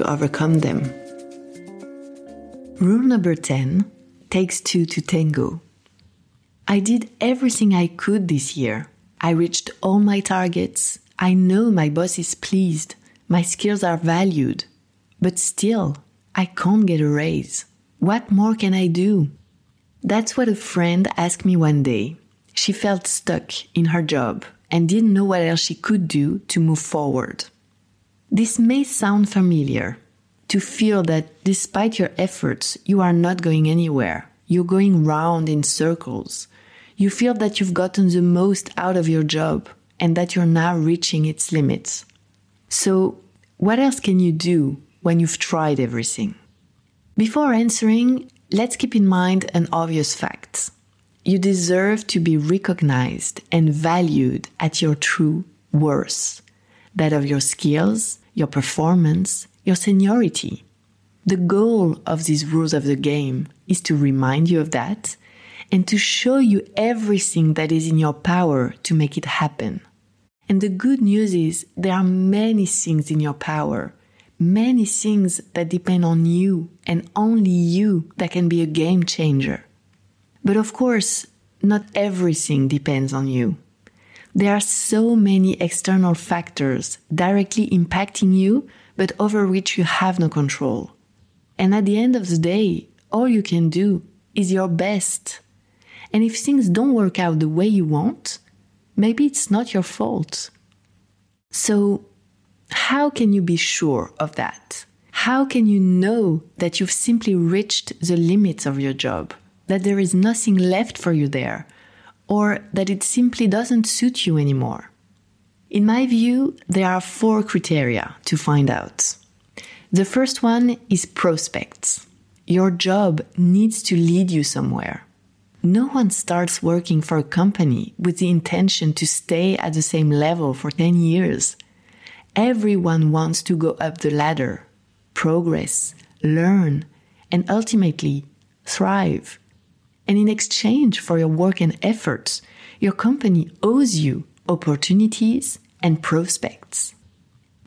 to overcome them. Rule number 10 takes two to tango. I did everything I could this year. I reached all my targets. I know my boss is pleased. My skills are valued. But still, I can't get a raise. What more can I do? That's what a friend asked me one day. She felt stuck in her job and didn't know what else she could do to move forward. This may sound familiar to feel that despite your efforts, you are not going anywhere. You're going round in circles. You feel that you've gotten the most out of your job and that you're now reaching its limits. So, what else can you do when you've tried everything? Before answering, let's keep in mind an obvious fact. You deserve to be recognized and valued at your true worth, that of your skills, your performance, your seniority. The goal of these rules of the game is to remind you of that and to show you everything that is in your power to make it happen. And the good news is there are many things in your power many things that depend on you and only you that can be a game changer. But of course, not everything depends on you. There are so many external factors directly impacting you, but over which you have no control. And at the end of the day, all you can do is your best. And if things don't work out the way you want, maybe it's not your fault. So how can you be sure of that? How can you know that you've simply reached the limits of your job, that there is nothing left for you there, or that it simply doesn't suit you anymore? In my view, there are four criteria to find out. The first one is prospects. Your job needs to lead you somewhere. No one starts working for a company with the intention to stay at the same level for 10 years. Everyone wants to go up the ladder, progress, learn, and ultimately thrive. And in exchange for your work and efforts, your company owes you opportunities and prospects.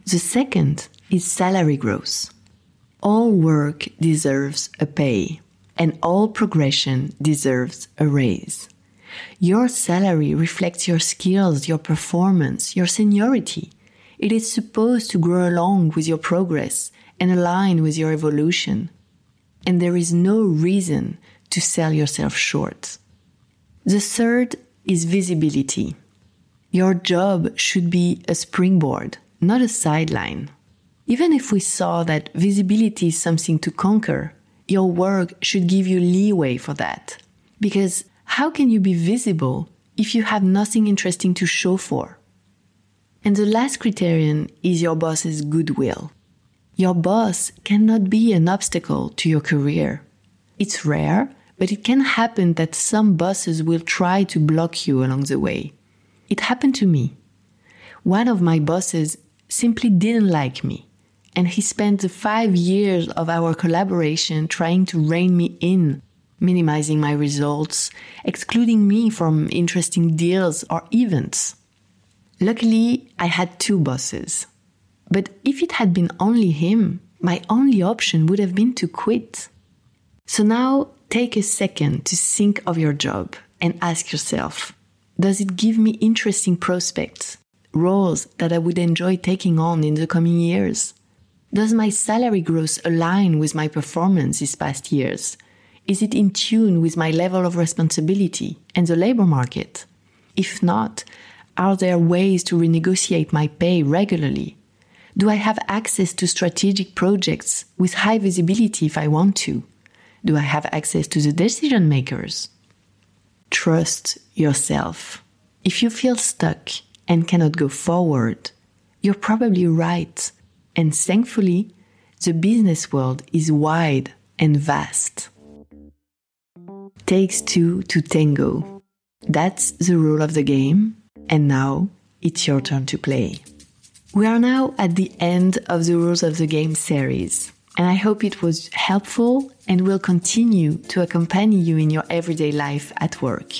The second is salary growth. All work deserves a pay, and all progression deserves a raise. Your salary reflects your skills, your performance, your seniority it is supposed to grow along with your progress and align with your evolution. And there is no reason to sell yourself short. The third is visibility. Your job should be a springboard, not a sideline. Even if we saw that visibility is something to conquer, your work should give you leeway for that. Because how can you be visible if you have nothing interesting to show for? And the last criterion is your boss's goodwill. Your boss cannot be an obstacle to your career. It's rare, but it can happen that some bosses will try to block you along the way. It happened to me. One of my bosses simply didn't like me, and he spent the five years of our collaboration trying to rein me in, minimizing my results, excluding me from interesting deals or events. Luckily, I had two bosses. But if it had been only him, my only option would have been to quit. So now take a second to think of your job and ask yourself Does it give me interesting prospects, roles that I would enjoy taking on in the coming years? Does my salary growth align with my performance these past years? Is it in tune with my level of responsibility and the labor market? If not, are there ways to renegotiate my pay regularly? Do I have access to strategic projects with high visibility if I want to? Do I have access to the decision makers? Trust yourself. If you feel stuck and cannot go forward, you're probably right. And thankfully, The business world is wide and vast. Takes two to tango. That's the rule of the game, and now it's your turn to play. We are now at the end of the Rules of the Game series, and I hope it was helpful and will continue to accompany you in your everyday life at work.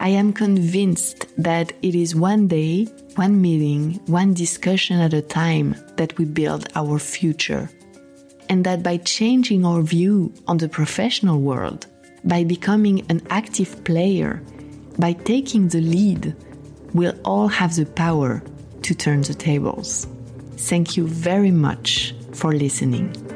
I am convinced that it is one day, one meeting, one discussion at a time that we build our future. And that by changing our view on the professional world, by becoming an active player, by taking the lead, we'll all have the power to turn the tables. Thank you very much for listening.